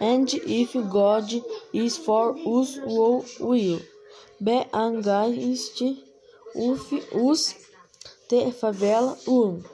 And if God is for us, who will be against us? The favela um